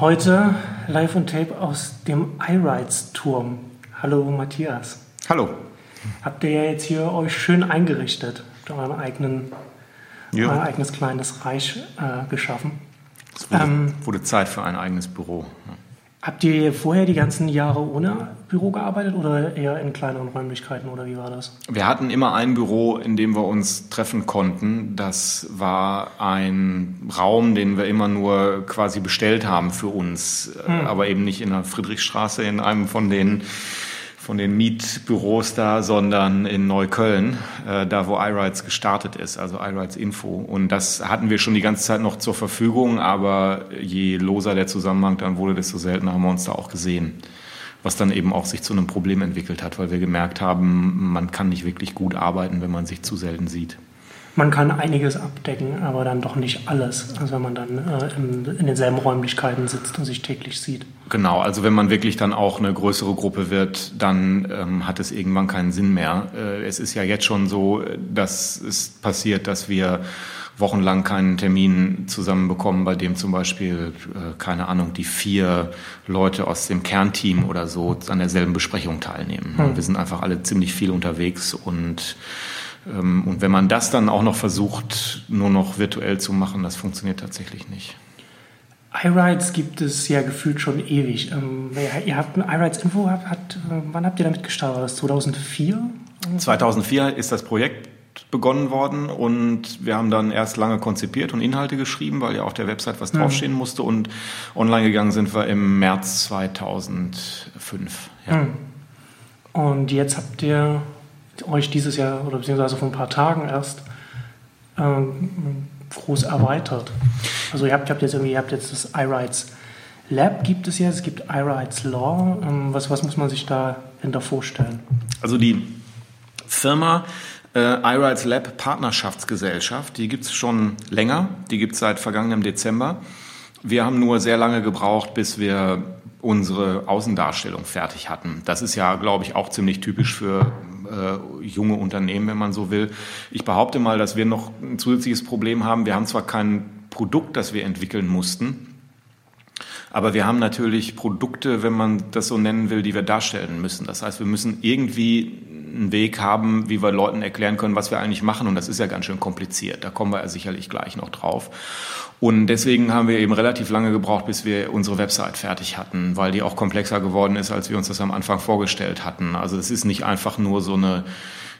Heute live on tape aus dem iRides-Turm. Hallo Matthias. Hallo. Habt ihr ja jetzt hier euch schön eingerichtet, habt euren eigenen, Ja. euer eigenes kleines Reich äh, geschaffen. Es wurde, Ähm. wurde Zeit für ein eigenes Büro. Habt ihr vorher die ganzen Jahre ohne Büro gearbeitet oder eher in kleineren Räumlichkeiten oder wie war das? Wir hatten immer ein Büro, in dem wir uns treffen konnten. Das war ein Raum, den wir immer nur quasi bestellt haben für uns, äh, aber eben nicht in der Friedrichstraße in einem von den von den Mietbüros da, sondern in Neukölln, äh, da wo iRides gestartet ist, also iRides Info. Und das hatten wir schon die ganze Zeit noch zur Verfügung, aber je loser der Zusammenhang dann wurde, desto seltener haben wir uns da auch gesehen. Was dann eben auch sich zu einem Problem entwickelt hat, weil wir gemerkt haben, man kann nicht wirklich gut arbeiten, wenn man sich zu selten sieht. Man kann einiges abdecken, aber dann doch nicht alles. Also wenn man dann äh, in, in denselben Räumlichkeiten sitzt und sich täglich sieht. Genau, also wenn man wirklich dann auch eine größere Gruppe wird, dann ähm, hat es irgendwann keinen Sinn mehr. Äh, es ist ja jetzt schon so, dass es passiert, dass wir wochenlang keinen Termin zusammenbekommen, bei dem zum Beispiel, äh, keine Ahnung, die vier Leute aus dem Kernteam oder so an derselben Besprechung teilnehmen. Hm. Wir sind einfach alle ziemlich viel unterwegs und und wenn man das dann auch noch versucht, nur noch virtuell zu machen, das funktioniert tatsächlich nicht. iRides gibt es ja gefühlt schon ewig. Ähm, ihr- habt ein iRides Info, hat, hat, äh, wann habt ihr damit gestartet? War das 2004? 2004 ist das Projekt begonnen worden und wir haben dann erst lange konzipiert und Inhalte geschrieben, weil ja auf der Website was draufstehen musste und online gegangen sind wir im März 2005. Ja. Hm. Und jetzt habt ihr euch dieses Jahr oder beziehungsweise vor ein paar Tagen erst ähm, groß erweitert. Also ihr habt, ihr habt jetzt irgendwie, ihr habt jetzt das iRides Lab gibt es jetzt, es gibt iRides Law. Ähm, was, was muss man sich dahinter vorstellen? Also die Firma äh, iRides Lab Partnerschaftsgesellschaft, die gibt es schon länger, die gibt es seit vergangenem Dezember. Wir haben nur sehr lange gebraucht, bis wir unsere Außendarstellung fertig hatten. Das ist ja, glaube ich, auch ziemlich typisch für äh, junge Unternehmen, wenn man so will. Ich behaupte mal, dass wir noch ein zusätzliches Problem haben. Wir haben zwar kein Produkt, das wir entwickeln mussten, aber wir haben natürlich Produkte, wenn man das so nennen will, die wir darstellen müssen. Das heißt, wir müssen irgendwie einen Weg haben, wie wir Leuten erklären können, was wir eigentlich machen. Und das ist ja ganz schön kompliziert. Da kommen wir ja sicherlich gleich noch drauf. Und deswegen haben wir eben relativ lange gebraucht, bis wir unsere Website fertig hatten, weil die auch komplexer geworden ist, als wir uns das am Anfang vorgestellt hatten. Also es ist nicht einfach nur so eine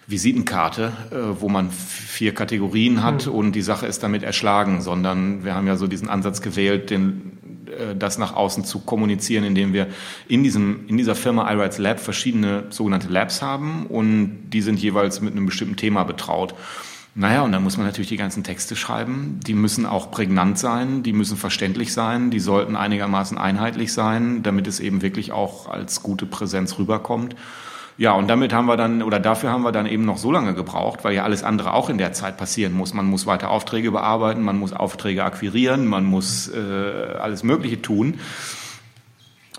Visitenkarte, äh, wo man vier Kategorien hat und die Sache ist damit erschlagen, sondern wir haben ja so diesen Ansatz gewählt, den, das nach außen zu kommunizieren, indem wir in, diesem, in dieser Firma iRides Lab verschiedene sogenannte Labs haben und die sind jeweils mit einem bestimmten Thema betraut. Naja, und dann muss man natürlich die ganzen Texte schreiben. Die müssen auch prägnant sein, die müssen verständlich sein, die sollten einigermaßen einheitlich sein, damit es eben wirklich auch als gute Präsenz rüberkommt. Ja, und damit haben wir dann, oder dafür haben wir dann eben noch so lange gebraucht, weil ja alles andere auch in der Zeit passieren muss. Man muss weiter Aufträge bearbeiten, man muss Aufträge akquirieren, man muss äh, alles Mögliche tun.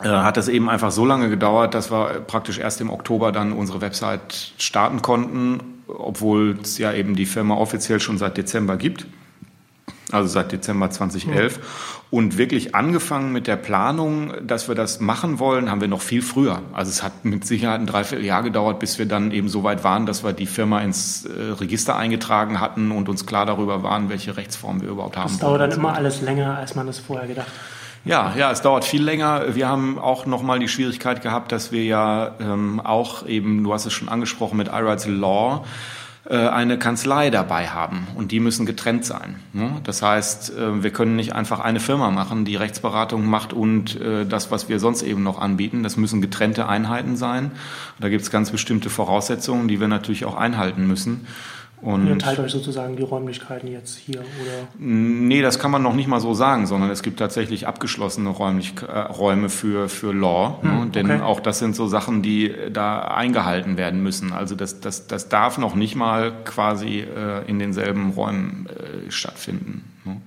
Äh, hat das eben einfach so lange gedauert, dass wir praktisch erst im Oktober dann unsere Website starten konnten, obwohl es ja eben die Firma offiziell schon seit Dezember gibt. Also seit Dezember 2011. Und wirklich angefangen mit der Planung, dass wir das machen wollen, haben wir noch viel früher. Also es hat mit Sicherheit ein Dreivierteljahr gedauert, bis wir dann eben so weit waren, dass wir die Firma ins äh, Register eingetragen hatten und uns klar darüber waren, welche Rechtsform wir überhaupt haben Das dauert dann immer alles länger, als man es vorher gedacht hat. Ja, ja, es dauert viel länger. Wir haben auch nochmal die Schwierigkeit gehabt, dass wir ja ähm, auch eben, du hast es schon angesprochen, mit iRights Law eine Kanzlei dabei haben und die müssen getrennt sein. Ne? Das heißt, äh, wir können nicht einfach eine Firma machen, die Rechtsberatung macht und äh, das, was wir sonst eben noch anbieten. Das müssen getrennte Einheiten sein. Da gibt es ganz bestimmte Voraussetzungen, die wir natürlich auch einhalten müssen. Und Ihr teilt euch sozusagen die Räumlichkeiten jetzt hier oder Nee, das kann man noch nicht mal so sagen, sondern es gibt tatsächlich abgeschlossene Räumlich äh, Räume für, für Law. ne? Hm, Denn okay. auch das sind so Sachen, die äh, da eingehalten werden müssen. Also das, das, das darf noch nicht mal quasi äh, in denselben Räumen äh, stattfinden. Ne?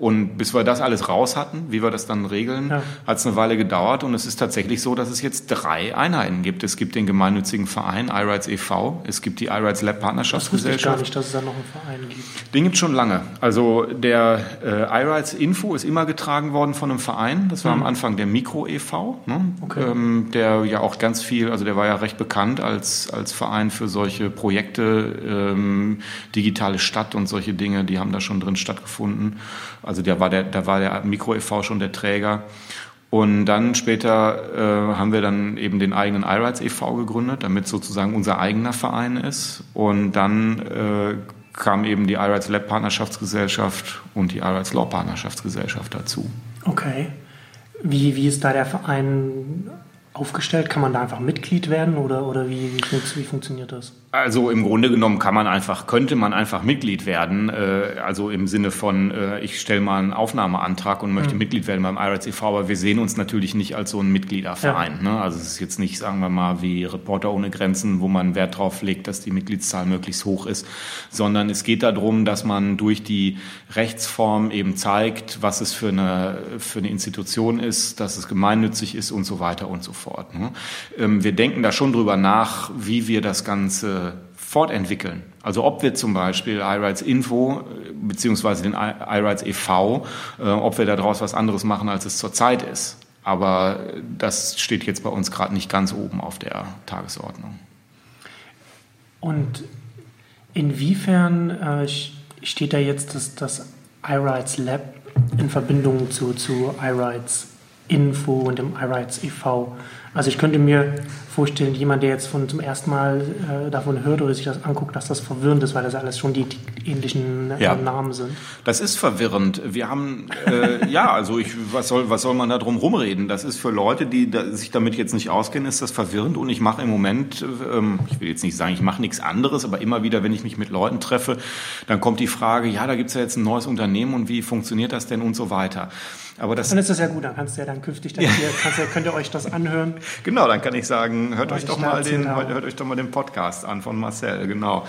Und bis wir das alles raus hatten, wie wir das dann regeln, ja. hat es eine Weile gedauert. Und es ist tatsächlich so, dass es jetzt drei Einheiten gibt. Es gibt den gemeinnützigen Verein iRights e.V., es gibt die iRights Lab Partnerschaftsgesellschaft. Das wusste ich gar nicht, dass es da noch einen Verein gibt. Den gibt es schon lange. Also der äh, iRights Info ist immer getragen worden von einem Verein. Das war mhm. am Anfang der Mikro e.V., ne? okay. ähm, der ja auch ganz viel, also der war ja recht bekannt als, als Verein für solche Projekte, ähm, digitale Stadt und solche Dinge, die haben da schon drin stattgefunden. Also da war der, da war der Mikro e.V. schon der Träger. Und dann später äh, haben wir dann eben den eigenen iRights e.V. gegründet, damit sozusagen unser eigener Verein ist. Und dann äh, kam eben die iRights Lab Partnerschaftsgesellschaft und die iRights Law Partnerschaftsgesellschaft dazu. Okay. Wie, wie ist da der Verein aufgestellt? Kann man da einfach Mitglied werden oder, oder wie, wie, wie funktioniert das? Also im Grunde genommen kann man einfach, könnte man einfach Mitglied werden. Äh, also im Sinne von, äh, ich stelle mal einen Aufnahmeantrag und möchte mhm. Mitglied werden beim IRATS e.V., aber wir sehen uns natürlich nicht als so ein Mitgliederverein. Ja. Ne? Also es ist jetzt nicht, sagen wir mal, wie Reporter ohne Grenzen, wo man Wert drauf legt, dass die Mitgliedszahl möglichst hoch ist, sondern es geht darum, dass man durch die Rechtsform eben zeigt, was es für eine, für eine Institution ist, dass es gemeinnützig ist und so weiter und so fort. Ne? Ähm, wir denken da schon drüber nach, wie wir das Ganze fortentwickeln. Also ob wir zum Beispiel iRights Info äh, beziehungsweise den iRights e.V., äh, ob wir daraus was anderes machen, als es zurzeit ist. Aber das steht jetzt bei uns gerade nicht ganz oben auf der Tagesordnung. Und inwiefern äh, steht da jetzt das, das iRights Lab in Verbindung zu, zu iRights Info und dem iRights e.V.? Also ich könnte mir vorstellen, jemand, der jetzt von, zum ersten Mal äh, davon hört oder sich das anguckt, dass das verwirrend ist, weil das alles schon die, die ähnlichen äh, ja. Namen sind. Das ist verwirrend. Wir haben, äh, ja, also ich, was soll, was soll man da drum rumreden? Das ist für Leute, die da, sich damit jetzt nicht auskennen, ist das verwirrend und ich mache im Moment, ähm, ich will jetzt nicht sagen, ich mache nichts anderes, aber immer wieder, wenn ich mich mit Leuten treffe, dann kommt die Frage, ja, da gibt es ja jetzt ein neues Unternehmen und wie funktioniert das denn und so weiter. Aber das, dann ist das ja gut, dann kannst du ja dann künftig, dann hier, kannst, könnt ihr euch das anhören. Genau, dann kann ich sagen, hört euch doch mal den, hört euch doch mal den Podcast an von Marcel, genau.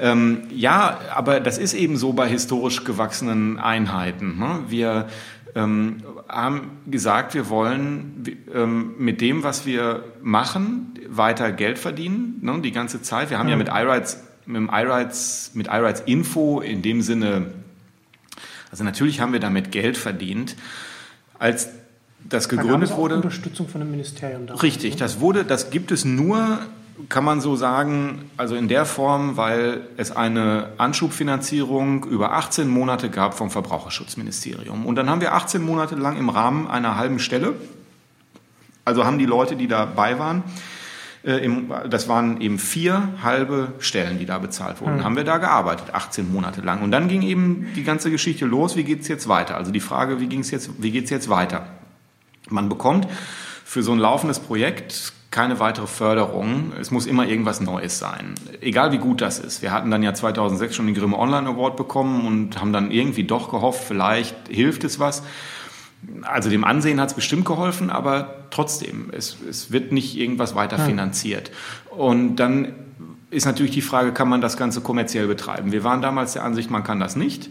Ähm, ja, aber das ist eben so bei historisch gewachsenen Einheiten. Ne? Wir ähm, haben gesagt, wir wollen ähm, mit dem, was wir machen, weiter Geld verdienen, ne? die ganze Zeit. Wir haben mhm. ja mit iRights, mit iRights, mit iRights Info in dem Sinne also natürlich haben wir damit Geld verdient. Als das gegründet auch wurde. Unterstützung von dem Ministerium. Darauf, richtig, ne? das wurde, das gibt es nur, kann man so sagen, also in der Form, weil es eine Anschubfinanzierung über 18 Monate gab vom Verbraucherschutzministerium. Und dann haben wir 18 Monate lang im Rahmen einer halben Stelle, also haben die Leute, die dabei waren, äh, das waren eben vier halbe Stellen, die da bezahlt wurden. Mhm. Haben wir da gearbeitet, 18 Monate lang. Und dann ging eben die ganze Geschichte los, wie geht es jetzt weiter? Also die Frage, wie, ging's jetzt, wie geht es jetzt weiter? Man bekommt für so ein laufendes Projekt keine weitere Förderung. Es muss immer irgendwas Neues sein. Egal wie gut das ist. Wir hatten dann ja 2006 schon den Grimme Online Award bekommen und haben dann irgendwie doch gehofft, vielleicht hilft es was. Also dem Ansehen hat es bestimmt geholfen, aber trotzdem, es, es wird nicht irgendwas weiter finanziert. Und dann ist natürlich die Frage, kann man das Ganze kommerziell betreiben? Wir waren damals der Ansicht, man kann das nicht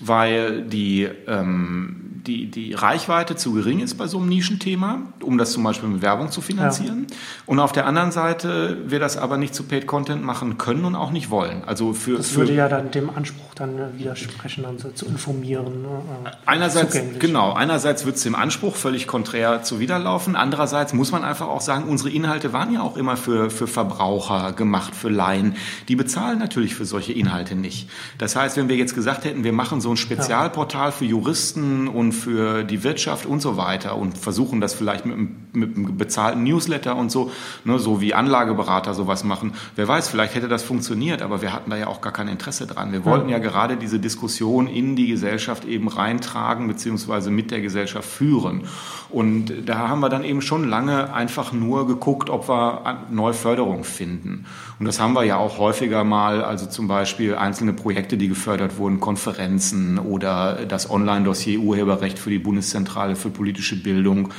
weil die, ähm, die, die Reichweite zu gering ist bei so einem Nischenthema, um das zum Beispiel mit Werbung zu finanzieren. Ja. Und auf der anderen Seite wir das aber nicht zu Paid Content machen können und auch nicht wollen. Also für, das würde ja dann dem Anspruch dann widersprechen, dann so zu informieren. Ne, äh, einerseits, genau, einerseits wird es dem Anspruch völlig konträr zuwiderlaufen. Andererseits muss man einfach auch sagen, unsere Inhalte waren ja auch immer für, für Verbraucher gemacht, für Laien. Die bezahlen natürlich für solche Inhalte nicht. Das heißt, wenn wir jetzt gesagt hätten, wir machen so so ein Spezialportal für Juristen und für die Wirtschaft und so weiter und versuchen das vielleicht mit, mit einem bezahlten Newsletter und so, ne, so wie Anlageberater sowas machen. Wer weiß, vielleicht hätte das funktioniert, aber wir hatten da ja auch gar kein Interesse dran. Wir wollten ja gerade diese Diskussion in die Gesellschaft eben reintragen beziehungsweise mit der Gesellschaft führen. Und da haben wir dann eben schon lange einfach nur geguckt, ob wir neue Förderung finden. Und das haben wir ja auch häufiger mal, also zum Beispiel einzelne Projekte, die gefördert wurden, Konferenzen, oder das Online-Dossier Urheberrecht für die Bundeszentrale für politische Bildung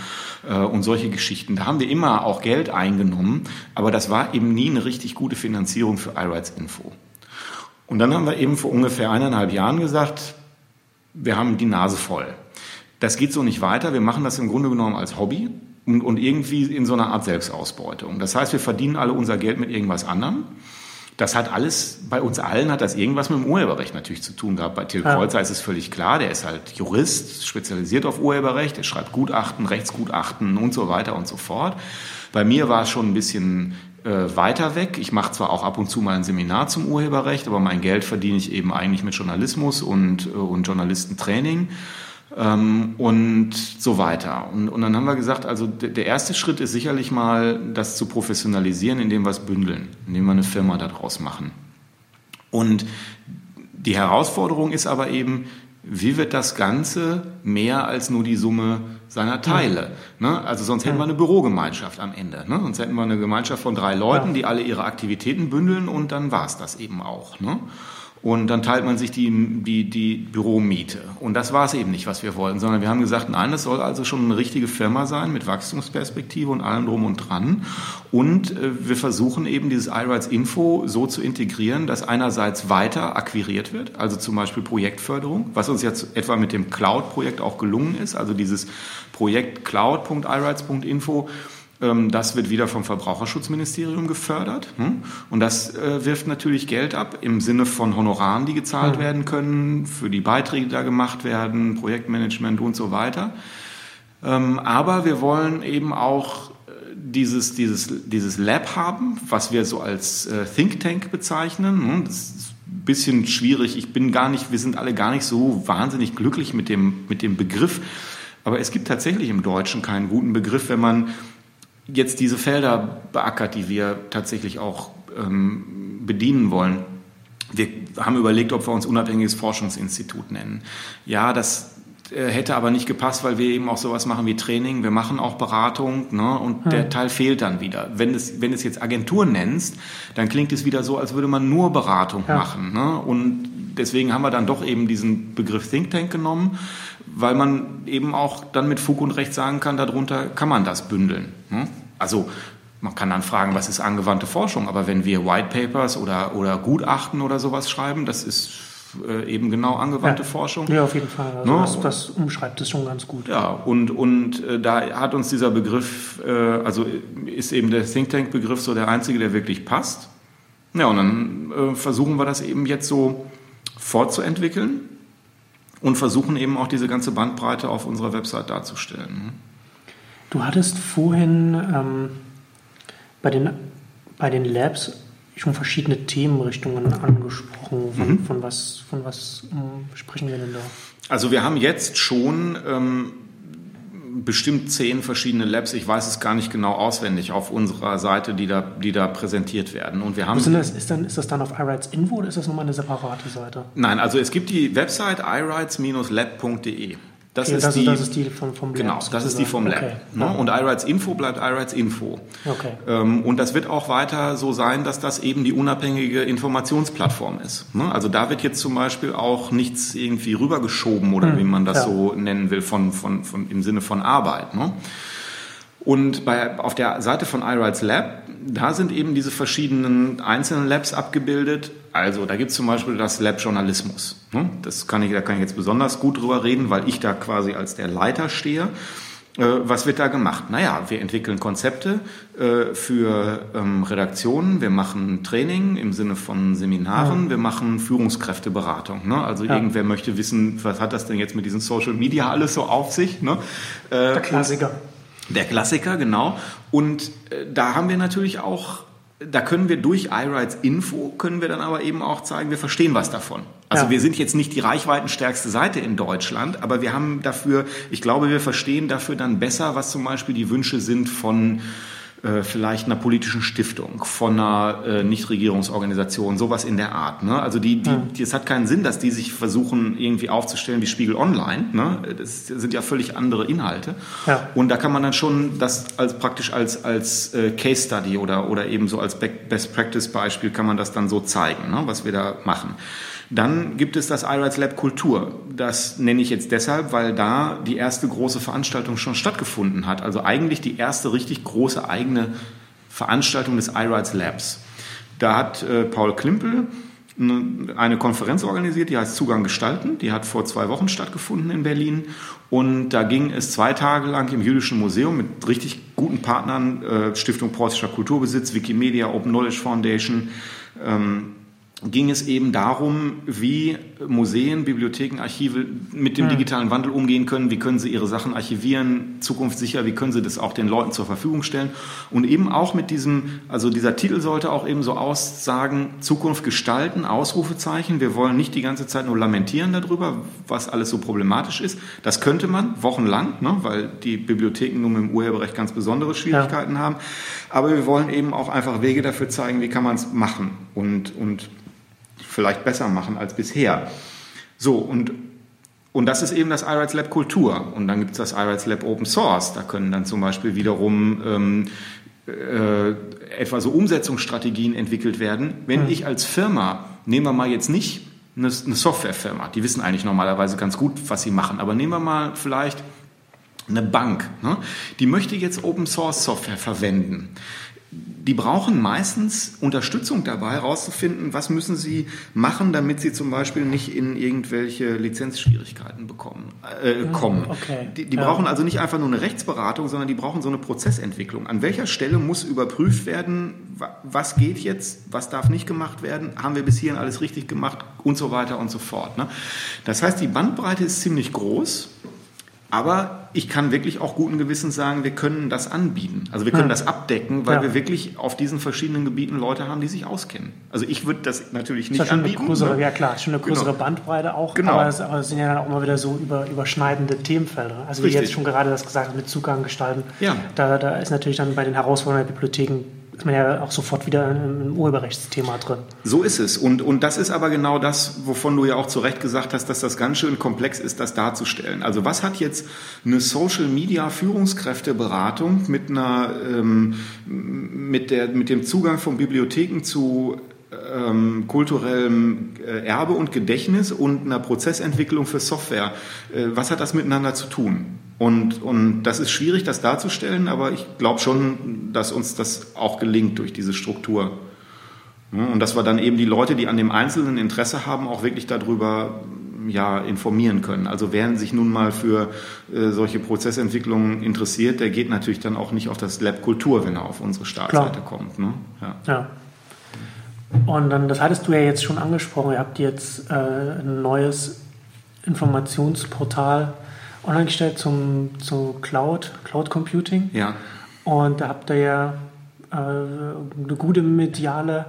äh, und solche Geschichten. Da haben wir immer auch Geld eingenommen, aber das war eben nie eine richtig gute Finanzierung für iRights Info. Und dann haben wir eben vor ungefähr eineinhalb Jahren gesagt, wir haben die Nase voll. Das geht so nicht weiter. Wir machen das im Grunde genommen als Hobby und, und irgendwie in so einer Art Selbstausbeutung. Das heißt, wir verdienen alle unser Geld mit irgendwas anderem. Das hat alles, bei uns allen hat das irgendwas mit dem Urheberrecht natürlich zu tun gehabt. Bei Till ja. Kreuzer ist es völlig klar, der ist halt Jurist, spezialisiert auf Urheberrecht, er schreibt Gutachten, Rechtsgutachten und so weiter und so fort. Bei mir war es schon ein bisschen äh, weiter weg. Ich mache zwar auch ab und zu mal ein Seminar zum Urheberrecht, aber mein Geld verdiene ich eben eigentlich mit Journalismus und, äh, und Journalistentraining ähm, und so weiter. Und, und dann haben wir gesagt, also der erste Schritt ist sicherlich mal, das zu professionalisieren, indem wir es bündeln, indem wir eine Firma daraus machen. Und die Herausforderung ist aber eben, wie wird das Ganze mehr als nur die Summe seiner Teile? Ne? Also sonst hätten wir eine Bürogemeinschaft am Ende. Ne? Sonst hätten wir eine Gemeinschaft von drei Leuten, die alle ihre Aktivitäten bündeln und dann war es das eben auch. Ne? Und dann teilt man sich die, die, die Büromiete. Und das war es eben nicht, was wir wollten, sondern wir haben gesagt, nein, das soll also schon eine richtige Firma sein mit Wachstumsperspektive und allem drum und dran. Und äh, wir versuchen eben dieses iRights Info so zu integrieren, dass einerseits weiter akquiriert wird, also zum Beispiel Projektförderung, was uns jetzt etwa mit dem Cloud-Projekt auch gelungen ist, also dieses Projekt cloud.irights.info das wird wieder vom Verbraucherschutzministerium gefördert. Hm? Und das äh, wirft natürlich Geld ab im Sinne von Honoraren, die gezahlt mhm. werden können, für die Beiträge, die da gemacht werden, Projektmanagement und so weiter. Ähm, aber wir wollen eben auch äh, dieses, dieses, dieses Lab haben, was wir so als äh, Think Tank bezeichnen. Hm? Das ist ein bisschen schwierig. Ich bin gar nicht, wir sind alle gar nicht so wahnsinnig glücklich mit dem, mit dem Begriff. Aber es gibt tatsächlich im Deutschen keinen guten Begriff, wenn man jetzt diese Felder beackert, die wir tatsächlich auch ähm, bedienen wollen. Wir haben überlegt, ob wir uns unabhängiges Forschungsinstitut nennen. Ja, das hätte aber nicht gepasst, weil wir eben auch sowas machen wie Training. Wir machen auch Beratung ne, und hm. der Teil fehlt dann wieder. Wenn es, wenn es jetzt Agentur nennst, dann klingt es wieder so, als würde man nur Beratung ja. machen. Ne? Und deswegen haben wir dann doch eben diesen Begriff Think Tank genommen weil man eben auch dann mit Fug und Recht sagen kann, darunter kann man das bündeln. Ne? Also man kann dann fragen, was ist angewandte Forschung, aber wenn wir White Papers oder, oder Gutachten oder sowas schreiben, das ist äh, eben genau angewandte ja. Forschung. Ja, auf jeden Fall. Also no? Ne? das, das, umschreibt es schon ganz gut. Ja, und, und äh, da hat uns dieser Begriff, äh, also ist eben der Think Tank-Begriff so der einzige, der wirklich passt. Ja, und dann äh, versuchen wir das eben jetzt so fortzuentwickeln und versuchen eben auch diese ganze Bandbreite auf unserer Website darzustellen. Du hattest vorhin ähm, bei, den, bei den Labs schon verschiedene Themenrichtungen angesprochen. Von, mhm. von was, von was ähm, sprechen wir denn da? Also wir haben jetzt schon ähm, bestimmt zehn verschiedene Labs, ich weiß es gar nicht genau auswendig, auf unserer Seite, die da, die da präsentiert werden. Und wir haben ist, das, ist, dann, ist das dann auf iRights Info oder ist das nochmal eine separate Seite? Nein, also es gibt die Website irights-lab.de. Das, okay, ist, das, die, das ist die vom, vom Lab. Genau, das sozusagen. ist die vom Lab. Okay. Ne? Ja. Und iRights Info bleibt iRights Info. Okay. Ähm, und das wird auch weiter so sein, dass das eben die unabhängige Informationsplattform ist. Ne? Also da wird jetzt zum Beispiel auch nichts irgendwie rübergeschoben oder hm. wie man das ja. so nennen will, von, von, von, im Sinne von Arbeit. Ne? Und bei, auf der Seite von iRights Lab, da sind eben diese verschiedenen einzelnen Labs abgebildet. Also da gibt es zum Beispiel das Lab Journalismus. Ne? Das kann ich, da kann ich jetzt besonders gut drüber reden, weil ich da quasi als der Leiter stehe. Äh, was wird da gemacht? Naja, wir entwickeln Konzepte äh, für ähm, Redaktionen, wir machen Training im Sinne von Seminaren, ja. wir machen Führungskräfteberatung. Ne? Also ja. irgendwer möchte wissen, was hat das denn jetzt mit diesen Social Media alles so auf sich? Ne? Äh, der Klassiker. Der Klassiker, genau. Und äh, da haben wir natürlich auch, da können wir durch iRights Info, können wir dann aber eben auch zeigen, wir verstehen was davon. Also ja. wir sind jetzt nicht die reichweitenstärkste Seite in Deutschland, aber wir haben dafür, ich glaube, wir verstehen dafür dann besser, was zum Beispiel die Wünsche sind von äh, vielleicht einer politischen Stiftung, von einer äh, Nichtregierungsorganisation, sowas in der Art. Ne? Also die, die, die, es hat keinen Sinn, dass die sich versuchen, irgendwie aufzustellen wie Spiegel Online. Ne? Das sind ja völlig andere Inhalte. Ja. Und da kann man dann schon das als praktisch als, als äh, Case Study oder, oder eben so als Best Practice Beispiel kann man das dann so zeigen, ne? was wir da machen. Dann gibt es das iRights Lab Kultur. Das nenne ich jetzt deshalb, weil da die erste große Veranstaltung schon stattgefunden hat. Also eigentlich die erste richtig große eigene Veranstaltung des iRights Labs. Da hat äh, Paul Klimpel eine Konferenz organisiert, die heißt Zugang gestalten. Die hat vor zwei Wochen stattgefunden in Berlin. Und da ging es zwei Tage lang im Jüdischen Museum mit richtig guten Partnern, äh, Stiftung Preußischer Kulturbesitz, Wikimedia, Open Knowledge Foundation, ähm, ging es eben darum, wie Museen, Bibliotheken, Archive mit dem hm. digitalen Wandel umgehen können, wie können sie ihre Sachen archivieren, zukunftssicher, wie können sie das auch den Leuten zur Verfügung stellen? Und eben auch mit diesem, also dieser Titel sollte auch eben so aussagen, Zukunft gestalten, Ausrufezeichen, wir wollen nicht die ganze Zeit nur lamentieren darüber, was alles so problematisch ist, das könnte man wochenlang, ne, weil die Bibliotheken nun mit dem Urheberrecht ganz besondere Schwierigkeiten ja. haben, aber wir wollen eben auch einfach Wege dafür zeigen, wie kann man es machen und, und vielleicht besser machen als bisher. So, und, und das ist eben das iRights Lab Kultur. Und dann gibt es das iRights Lab Open Source. Da können dann zum Beispiel wiederum ähm, äh, etwa so Umsetzungsstrategien entwickelt werden. Wenn mhm. ich als Firma, nehmen wir mal jetzt nicht eine, eine Softwarefirma, die wissen eigentlich normalerweise ganz gut, was sie machen, aber nehmen wir mal vielleicht eine Bank, ne? die möchte jetzt Open Source Software verwenden die brauchen meistens Unterstützung dabei, herauszufinden, was müssen sie machen, damit sie zum Beispiel nicht in irgendwelche Lizenzschwierigkeiten bekommen, äh, hm, kommen. Okay. Die, die ja. brauchen also nicht einfach nur eine Rechtsberatung, sondern die brauchen so eine Prozessentwicklung. An welcher Stelle muss überprüft werden, was geht jetzt, was darf nicht gemacht werden, haben wir bis hierhin alles richtig gemacht und so weiter und so fort. Ne? Das heißt, die Bandbreite ist ziemlich groß. Aber ich kann wirklich auch guten Gewissens sagen, wir können das anbieten. Also wir können ja. das abdecken, weil ja. wir wirklich auf diesen verschiedenen Gebieten Leute haben, die sich auskennen. Also ich würde das natürlich nicht das schon anbieten. Eine größere, ne? Ja klar, schon eine genau. größere genau. Bandbreite auch. Genau. Aber es, aber es, sind ja dann auch immer wieder so über, überschneidende Themenfelder. Also Richtig. wie jetzt schon gerade das gesagt mit Zugang gestalten. Ja. Da, da ist natürlich dann bei den Herausforderungen der Bibliotheken ist man ja auch sofort wieder im Urheberrechtsthema drin. So ist es. Und, und das ist aber genau das, wovon du ja auch zu Recht gesagt hast, dass das ganz schön komplex ist, das darzustellen. Also was hat jetzt eine Social Media Führungskräfteberatung mit einer, ähm, mit der, mit dem Zugang von Bibliotheken zu ähm, kulturellem äh, Erbe und Gedächtnis und einer Prozessentwicklung für Software. Äh, was hat das miteinander zu tun? Und, und das ist schwierig, das darzustellen, aber ich glaube schon, dass uns das auch gelingt durch diese Struktur. Und dass wir dann eben die Leute, die an dem Einzelnen Interesse haben, auch wirklich darüber ja, informieren können. Also wer sich nun mal für äh, solche Prozessentwicklungen interessiert, der geht natürlich dann auch nicht auf das Lab Kultur, wenn er auf unsere Startseite Klar. kommt. Ne? Ja. ja. Und dann, das hattest du ja jetzt schon angesprochen, ihr habt jetzt äh, ein neues Informationsportal online gestellt zum, zu Cloud, Cloud Computing. Ja. Und da habt ihr ja äh, eine gute mediale,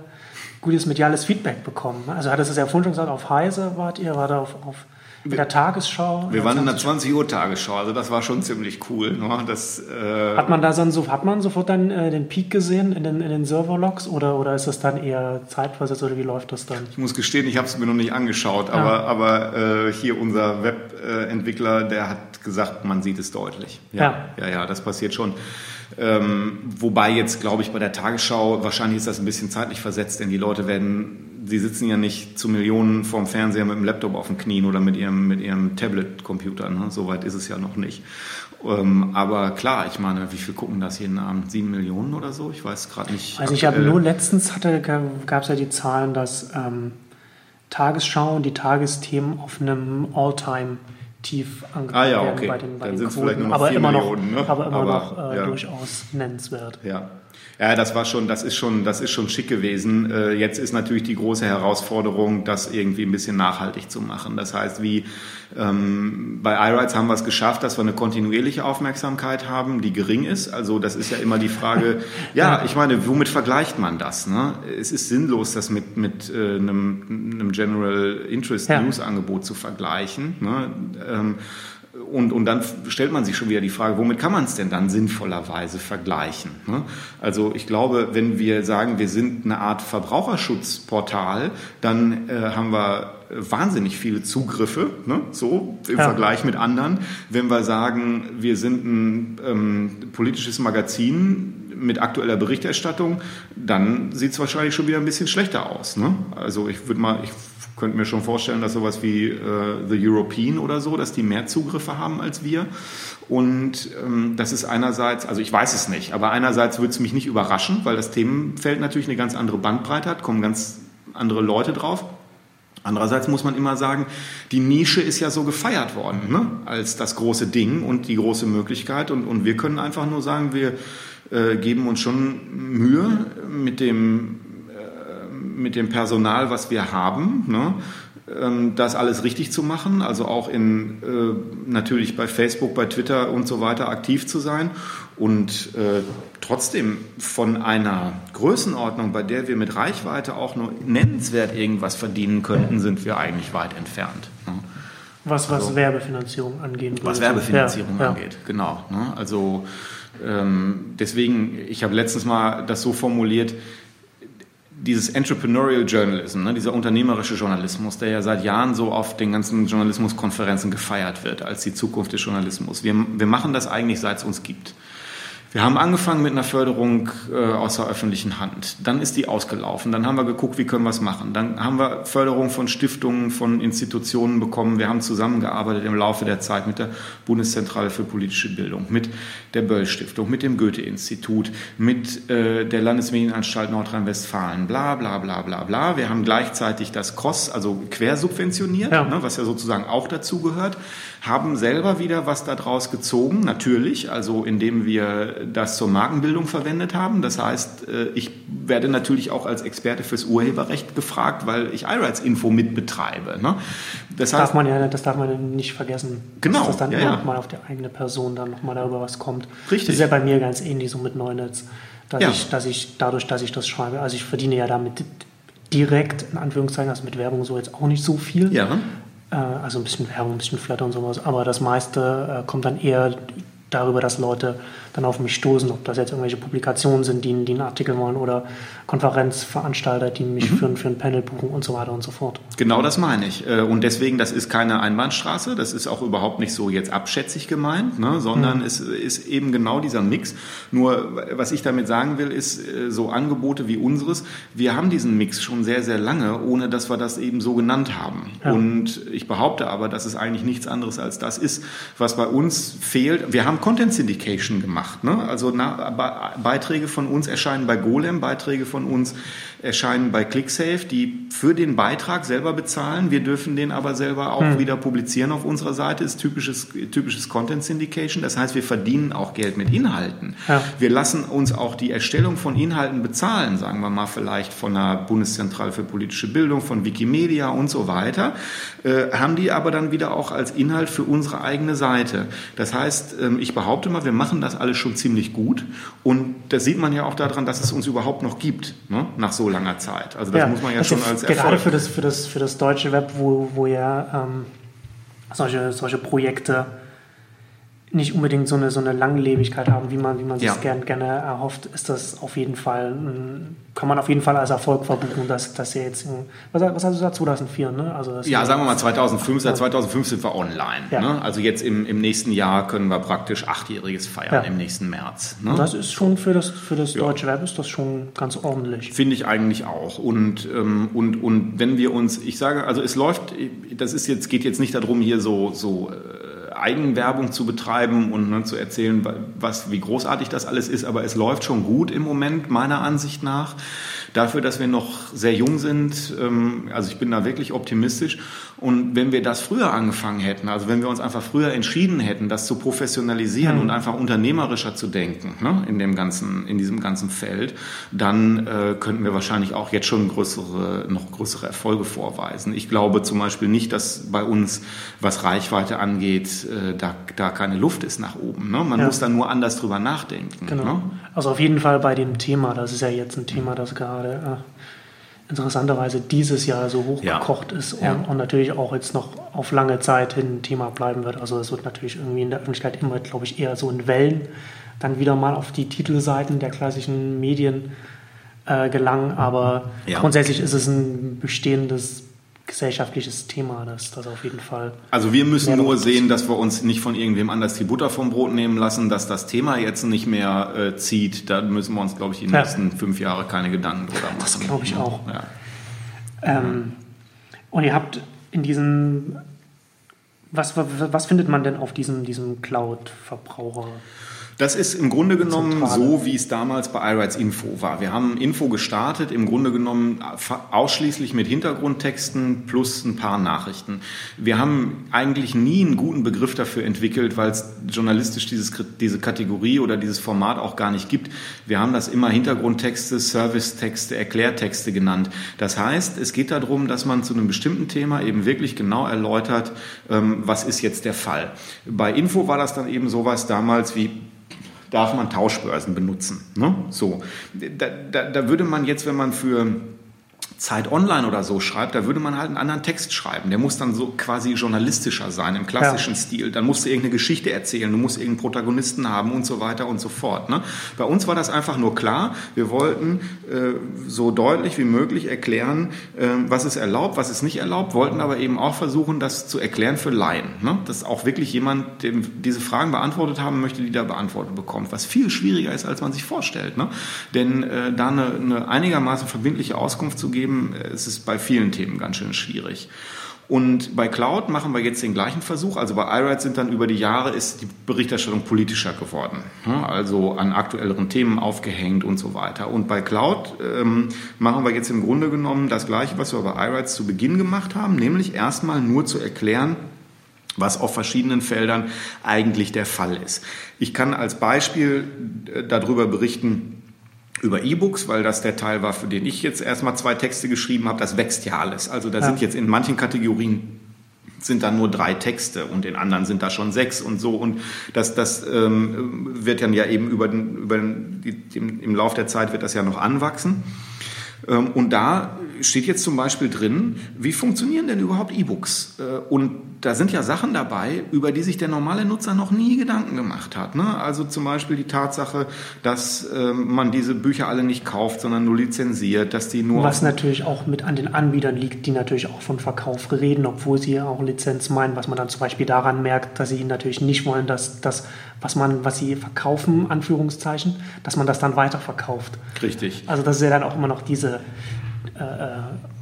gutes mediales Feedback bekommen. Also hat es ja vorhin schon gesagt, auf Heise wart ihr, war da auf, auf in der Tagesschau. Wir waren in der 20 Uhr Tagesschau, also das war schon ziemlich cool. Ne? Das, äh hat man da dann so, hat man sofort dann äh, den Peak gesehen in den, in den Serverlogs oder, oder ist das dann eher zeitversetzt oder wie läuft das dann? Ich muss gestehen, ich habe es mir noch nicht angeschaut, ja. aber, aber äh, hier unser Webentwickler, der hat gesagt, man sieht es deutlich. Ja, ja, ja, ja das passiert schon. Ähm, wobei jetzt, glaube ich, bei der Tagesschau, wahrscheinlich ist das ein bisschen zeitlich versetzt, denn die Leute werden, sie sitzen ja nicht zu Millionen vorm Fernseher mit dem Laptop auf den Knien oder mit ihrem, mit ihrem Tablet-Computer. Ne? So weit ist es ja noch nicht. Ähm, aber klar, ich meine, wie viel gucken das jeden Abend? Sieben Millionen oder so? Ich weiß gerade nicht. Also ich habe nur letztens gab es ja die Zahlen, dass ähm, Tagesschau und die Tagesthemen auf einem All-Time- tief angeguckt ah, ja, okay. bei den, bei Dann den Quoten, aber immer noch, ne? aber immer aber, noch äh, ja. durchaus nennenswert. Ja. Ja, das war schon, das ist schon, das ist schon schick gewesen. Äh, jetzt ist natürlich die große Herausforderung, das irgendwie ein bisschen nachhaltig zu machen. Das heißt, wie ähm, bei iRights haben wir es geschafft, dass wir eine kontinuierliche Aufmerksamkeit haben, die gering ist. Also das ist ja immer die Frage, ja, ich meine, womit vergleicht man das? Ne? Es ist sinnlos, das mit, mit äh, einem, einem General Interest. News Angebot zu vergleichen. Ne? Ähm, und, und dann stellt man sich schon wieder die Frage, womit kann man es denn dann sinnvollerweise vergleichen? Ne? Also ich glaube, wenn wir sagen, wir sind eine Art Verbraucherschutzportal, dann äh, haben wir wahnsinnig viele Zugriffe, ne? so im ja. Vergleich mit anderen. Wenn wir sagen, wir sind ein ähm, politisches Magazin mit aktueller Berichterstattung, dann sieht es wahrscheinlich schon wieder ein bisschen schlechter aus. Ne? Also ich würde mal, ich könnte mir schon vorstellen, dass sowas wie äh, The European oder so, dass die mehr Zugriffe haben als wir. Und ähm, das ist einerseits, also ich weiß es nicht, aber einerseits würde es mich nicht überraschen, weil das Themenfeld natürlich eine ganz andere Bandbreite hat, kommen ganz andere Leute drauf. Andererseits muss man immer sagen, die Nische ist ja so gefeiert worden ne? als das große Ding und die große Möglichkeit. Und, und wir können einfach nur sagen, wir äh, geben uns schon Mühe mit dem, mit dem Personal, was wir haben. Ne? Ähm, das alles richtig zu machen, also auch in äh, natürlich bei Facebook, bei Twitter und so weiter aktiv zu sein und äh, trotzdem von einer Größenordnung, bei der wir mit Reichweite auch nur nennenswert irgendwas verdienen könnten, sind wir eigentlich weit entfernt. Ne? Was, was also, Werbefinanzierung angeht. Was Werbefinanzierung ja, angeht, ja. genau. Ne? Also ähm, deswegen, ich habe letztens mal das so formuliert, dieses Entrepreneurial Journalism, ne, dieser unternehmerische Journalismus, der ja seit Jahren so auf den ganzen Journalismuskonferenzen gefeiert wird als die Zukunft des Journalismus. Wir, wir machen das eigentlich, seit es uns gibt. Wir haben angefangen mit einer Förderung äh, aus der öffentlichen Hand. Dann ist die ausgelaufen. Dann haben wir geguckt, wie können wir es machen. Dann haben wir Förderung von Stiftungen, von Institutionen bekommen. Wir haben zusammengearbeitet im Laufe der Zeit mit der Bundeszentrale für politische Bildung, mit der Böll Stiftung, mit dem Goethe-Institut, mit äh, der Landesmedienanstalt Nordrhein-Westfalen, bla bla bla bla bla. Wir haben gleichzeitig das Cross, also quersubventioniert, ja. ne, was ja sozusagen auch dazu gehört, haben selber wieder was daraus gezogen, natürlich, also indem wir das zur Markenbildung verwendet haben. Das heißt, äh, ich werde natürlich auch als Experte fürs Urheberrecht gefragt, weil ich iRights Info mitbetreibe. Ne? Das, heißt, darf man ja, das darf man nicht vergessen. Genau. Dass das dann ja, ja. nochmal auf die eigene Person dann nochmal darüber was kommt. Richtig. Das ist ja bei mir ganz ähnlich so mit Neunetz. Dass, ja. ich, dass ich dadurch, dass ich das schreibe, also ich verdiene ja damit direkt, in Anführungszeichen, also mit Werbung so jetzt auch nicht so viel. Ja. Äh, also ein bisschen Werbung, ein bisschen Flatter und sowas. Aber das meiste äh, kommt dann eher darüber, dass Leute dann auf mich stoßen, ob das jetzt irgendwelche Publikationen sind, die, die einen Artikel wollen oder Konferenzveranstalter, die mich mhm. für, für ein Panel buchen und so weiter und so fort. Genau das meine ich. Äh, und deswegen, das ist keine Einbahnstraße, das ist auch überhaupt nicht so jetzt abschätzig gemeint, ne, sondern mhm. es ist eben genau dieser Mix. Nur, was ich damit sagen will, ist, äh, so Angebote wie unseres, wir haben diesen Mix schon sehr, sehr lange, ohne dass wir das eben so genannt haben. Ja. Und ich behaupte aber, dass es eigentlich nichts anderes als das ist, was bei uns fehlt. Wir haben Content Syndication gemacht gemacht. Ne? Also na, Beiträge von uns erscheinen bei Golem, Beiträge von uns erscheinen bei ClickSafe, die für den Beitrag selber bezahlen. Wir dürfen den aber selber auch hm. wieder publizieren auf unserer Seite. Das ist typisches, typisches Content Syndication. Das heißt, wir verdienen auch Geld mit Inhalten. Ja. Wir lassen uns auch die Erstellung von Inhalten bezahlen, sagen wir mal vielleicht von der Bundeszentrale für politische Bildung, von Wikimedia und so weiter, äh, haben die aber dann wieder auch als Inhalt für unsere eigene Seite. Das heißt, ähm, ich behaupte mal, wir machen das alles schon ziemlich gut und das sieht man ja auch daran, dass es uns überhaupt noch gibt, ne? nach so langer Zeit. Also das ja, muss man ja schon als Erfolg. Gerade für das, für das, für das deutsche Web, wo, wo ja ähm, solche, solche Projekte nicht unbedingt so eine, so eine Langlebigkeit haben, wie man, wie man sich ja. gern, gerne erhofft, ist das auf jeden Fall, kann man auf jeden Fall als Erfolg verbuchen, dass, dass er jetzt, was, was hast du gesagt, 2004, ne? Also ja, sagen wir mal 2005, seit 2005 sind wir online. Ja. Ne? Also jetzt im, im nächsten Jahr können wir praktisch Achtjähriges feiern, ja. im nächsten März. Ne? Das ist schon für das, für das deutsche Web ist das schon ganz ordentlich. Finde ich eigentlich auch. Und, ähm, und, und wenn wir uns, ich sage, also es läuft, das ist jetzt, geht jetzt nicht darum, hier so, so äh, Eigenwerbung zu betreiben und ne, zu erzählen, was, wie großartig das alles ist, aber es läuft schon gut im Moment, meiner Ansicht nach. Dafür, dass wir noch sehr jung sind, ähm, also ich bin da wirklich optimistisch. Und wenn wir das früher angefangen hätten, also wenn wir uns einfach früher entschieden hätten, das zu professionalisieren mhm. und einfach unternehmerischer zu denken ne, in, dem ganzen, in diesem ganzen Feld, dann äh, könnten wir wahrscheinlich auch jetzt schon größere, noch größere Erfolge vorweisen. Ich glaube zum Beispiel nicht, dass bei uns, was Reichweite angeht, äh, da, da keine Luft ist nach oben. Ne? Man ja. muss da nur anders drüber nachdenken. Genau. Ne? Also auf jeden Fall bei dem Thema, das ist ja jetzt ein Thema, das gerade äh, interessanterweise dieses Jahr so hochgekocht ja. ist und, ja. und, natürlich auch jetzt noch auf lange Zeit hin ein Thema bleiben wird. Also es wird natürlich irgendwie in der Öffentlichkeit immer, glaube ich, eher so in Wellen dann wieder mal auf die Titelseiten der klassischen Medien äh, gelangen. Aber grundsätzlich ist es ein bestehendes gesellschaftliches Thema, das, das auf jeden Fall. Also wir müssen nur sehen, dass wir uns nicht von irgendwem anders die Butter vom Brot nehmen lassen, dass das Thema jetzt nicht mehr äh, zieht. Da müssen wir uns, glaube ich, die ja. nächsten fünf Jahre keine Gedanken drüber machen. Das glaube ich auch. Ja. Ähm, und ihr habt in diesem, was, was findet man denn auf diesem, diesem Cloud-Verbraucher? Das ist im Grunde genommen Zentrale. so, wie es damals bei iRights Info war. Wir haben Info gestartet, im Grunde genommen ausschließlich mit Hintergrundtexten plus ein paar Nachrichten. Wir haben eigentlich nie einen guten Begriff dafür entwickelt, weil es journalistisch dieses, diese Kategorie oder dieses Format auch gar nicht gibt. Wir haben das immer Hintergrundtexte, Servicetexte, Erklärtexte genannt. Das heißt, es geht darum, dass man zu einem bestimmten Thema eben wirklich genau erläutert, ähm, was ist jetzt der Fall. Bei Info war das dann eben sowas damals wie darf man Tauschbörsen benutzen. Ne? So, da, da, da würde man jetzt, wenn man für Zeit Online oder so schreibt, da würde man halt einen anderen Text schreiben. Der muss dann so quasi journalistischer sein, im klassischen ja. Stil. Dann musst du irgendeine Geschichte erzählen, du musst irgendeinen Protagonisten haben und so weiter und so fort. Ne? Bei uns war das einfach nur klar. Wir wollten äh, so deutlich wie möglich erklären, äh, was ist erlaubt, was ist nicht erlaubt, wollten aber eben auch versuchen, das zu erklären für Laien. Ne? Dass auch wirklich jemand, dem diese Fragen beantwortet haben möchte, die da beantwortet bekommt. Was viel schwieriger ist, als man sich vorstellt. Ne? Denn äh, da eine, eine einigermaßen verbindliche Auskunft zu geben, geben. Es ist bei vielen Themen ganz schön schwierig. Und bei Cloud machen wir jetzt den gleichen Versuch. Also bei iRight sind dann über die Jahre ist die Berichterstattung politischer geworden. Also an aktuelleren Themen aufgehängt und so weiter. Und bei Cloud ähm, machen wir jetzt im Grunde genommen das Gleiche, was wir bei iRight zu Beginn gemacht haben, nämlich erstmal nur zu erklären, was auf verschiedenen Feldern eigentlich der Fall ist. Ich kann als Beispiel äh, darüber berichten, über E-Books, weil das der Teil war, für den ich jetzt erstmal zwei Texte geschrieben habe. Das wächst ja alles. Also da ja. sind jetzt in manchen Kategorien sind da nur drei Texte und in anderen sind da schon sechs und so. Und das, das ähm, wird dann ja eben über den, über den, die, im, im Lauf der Zeit wird das ja noch anwachsen. Ähm, und da steht jetzt zum Beispiel drin, wie funktionieren denn überhaupt E-Books? Äh, und da sind ja Sachen dabei, über die sich der normale Nutzer noch nie Gedanken gemacht hat. Ne? Also zum Beispiel die Tatsache, dass ähm, man diese Bücher alle nicht kauft, sondern nur lizenziert, dass die nur. Was natürlich auch mit an den Anbietern liegt, die natürlich auch von Verkauf reden, obwohl sie auch Lizenz meinen, was man dann zum Beispiel daran merkt, dass sie natürlich nicht wollen, dass das, was man, was sie verkaufen, Anführungszeichen, dass man das dann weiterverkauft. Richtig. Also das ist ja dann auch immer noch diese äh, äh,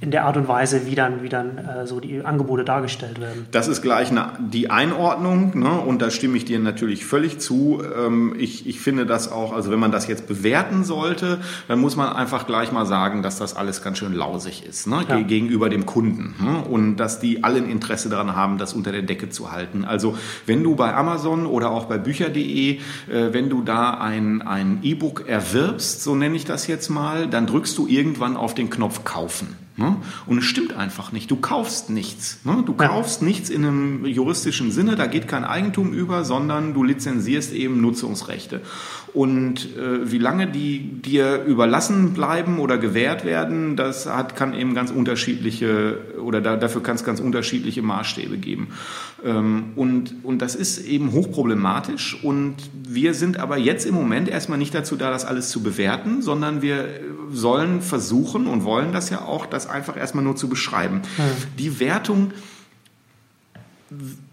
in der Art und Weise, wie dann, wie dann äh, so die Angebote dargestellt werden. Das ist gleich eine, die Einordnung ne? und da stimme ich dir natürlich völlig zu. Ähm, ich, ich finde das auch, also wenn man das jetzt bewerten sollte, dann muss man einfach gleich mal sagen, dass das alles ganz schön lausig ist ne? Ja. gegenüber dem Kunden ne? und dass die alle ein Interesse daran haben, das unter der Decke zu halten. Also wenn du bei Amazon oder auch bei Bücher.de, äh, wenn du da ein ein E-Book erwirbst, so nenne ich das jetzt mal, dann drückst du irgendwann auf den Knopf kaufen. Ne? Und es stimmt einfach nicht. Du kaufst nichts. Ne? Du kaufst ja. nichts in einem juristischen Sinne, da geht kein Eigentum über, sondern du lizenzierst eben Nutzungsrechte. Und äh, wie lange die dir überlassen bleiben oder gewährt werden, das hat, kann eben ganz unterschiedliche oder da, dafür kann es ganz unterschiedliche Maßstäbe geben. Ähm, und, und das ist eben hochproblematisch. Und wir sind aber jetzt im Moment erstmal nicht dazu da, das alles zu bewerten, sondern wir sollen versuchen und wollen das ja auch, das einfach erstmal nur zu beschreiben. Ja. Die Wertung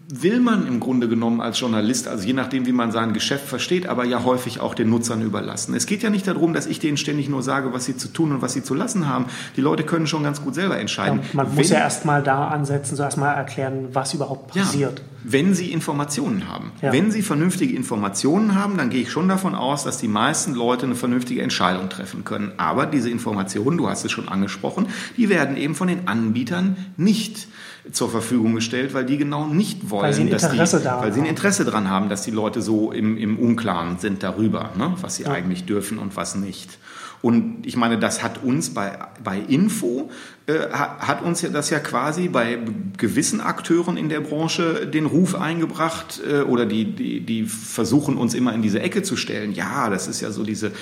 will man im Grunde genommen als Journalist, also je nachdem, wie man sein Geschäft versteht, aber ja häufig auch den Nutzern überlassen. Es geht ja nicht darum, dass ich denen ständig nur sage, was sie zu tun und was sie zu lassen haben. Die Leute können schon ganz gut selber entscheiden. Ja, man wenn, muss ja erstmal da ansetzen, so erstmal erklären, was überhaupt passiert. Ja, wenn sie Informationen haben. Ja. Wenn sie vernünftige Informationen haben, dann gehe ich schon davon aus, dass die meisten Leute eine vernünftige Entscheidung treffen können. Aber diese Informationen, du hast es schon angesprochen, die werden eben von den Anbietern nicht zur Verfügung gestellt, weil die genau nicht wollen, weil sie ein Interesse, die, weil sie ein Interesse daran haben, dass die Leute so im, im Unklaren sind darüber, ne, was sie ja. eigentlich dürfen und was nicht. Und ich meine, das hat uns bei, bei Info hat uns ja das ja quasi bei gewissen Akteuren in der Branche den Ruf eingebracht äh, oder die, die, die versuchen uns immer in diese Ecke zu stellen. Ja, das ist ja so diese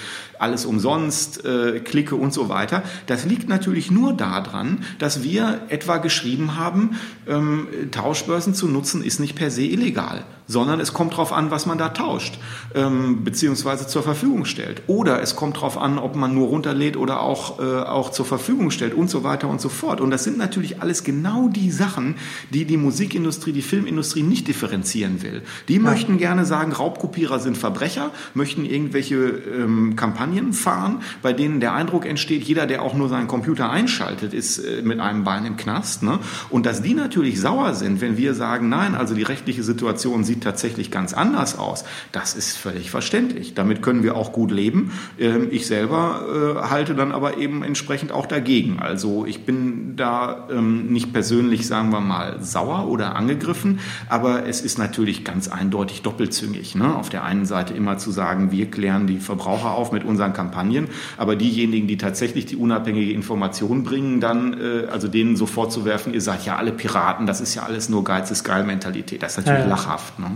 alles umsonst, äh, Klicke und so weiter. Das liegt natürlich nur daran, dass wir etwa geschrieben haben, ähm, Tauschbörsen zu nutzen ist nicht per se illegal, sondern es kommt darauf an, was man da tauscht, ähm, beziehungsweise zur Verfügung stellt. Oder es kommt darauf an, ob man nur runterlädt oder auch, äh, auch zur Verfügung stellt und so weiter und so fort. Und das sind natürlich alles genau die Sachen, die die Musikindustrie, die Filmindustrie nicht differenzieren will. Die ja. möchten gerne sagen, Raubkopierer sind Verbrecher, möchten irgendwelche ähm, Kampagnen fahren, bei denen der Eindruck entsteht, jeder, der auch nur seinen Computer einschaltet, ist äh, mit einem Bein im Knast. Ne? Und dass die natürlich sauer sind, wenn wir sagen, nein, also die rechtliche Situation sieht tatsächlich ganz anders aus, das ist völlig verständlich. Damit können wir auch gut leben. Ähm, ich selber äh, halte dann aber eben entsprechend auch dagegen. Also ich bin da ähm, nicht persönlich, sagen wir mal, sauer oder angegriffen, aber es ist natürlich ganz eindeutig doppelzüngig. Ne? Auf der einen Seite immer zu sagen, wir klären die Verbraucher auf mit unseren Kampagnen, aber diejenigen, die tatsächlich die unabhängige Information bringen, dann äh, also denen so vorzuwerfen, ihr seid ja alle Piraten, das ist ja alles nur Geiz ist geil Mentalität. Das ist natürlich ja, ja. lachhaft. Ne?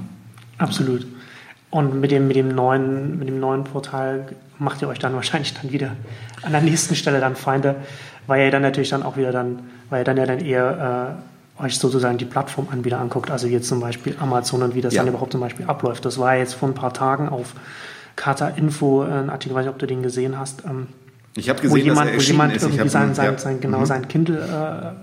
Absolut. Und mit dem, mit, dem neuen, mit dem neuen Portal macht ihr euch dann wahrscheinlich dann wieder an der nächsten Stelle dann Feinde, weil ihr dann natürlich dann auch wieder dann, weil ihr dann ja dann eher äh, euch sozusagen die Plattform an wieder anguckt, also jetzt zum Beispiel Amazon und wie das ja. dann überhaupt zum Beispiel abläuft. Das war jetzt vor ein paar Tagen auf Kata Info ein Artikel, weiß nicht, ob du den gesehen hast. Ähm, ich habe gesehen, jemand, dass er wo jemand ist. irgendwie sein, sein, ja. sein, genau, mhm. sein Kindle